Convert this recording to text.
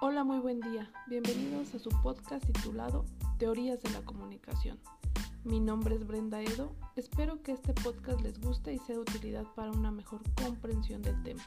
Hola, muy buen día. Bienvenidos a su podcast titulado Teorías de la Comunicación. Mi nombre es Brenda Edo. Espero que este podcast les guste y sea de utilidad para una mejor comprensión del tema.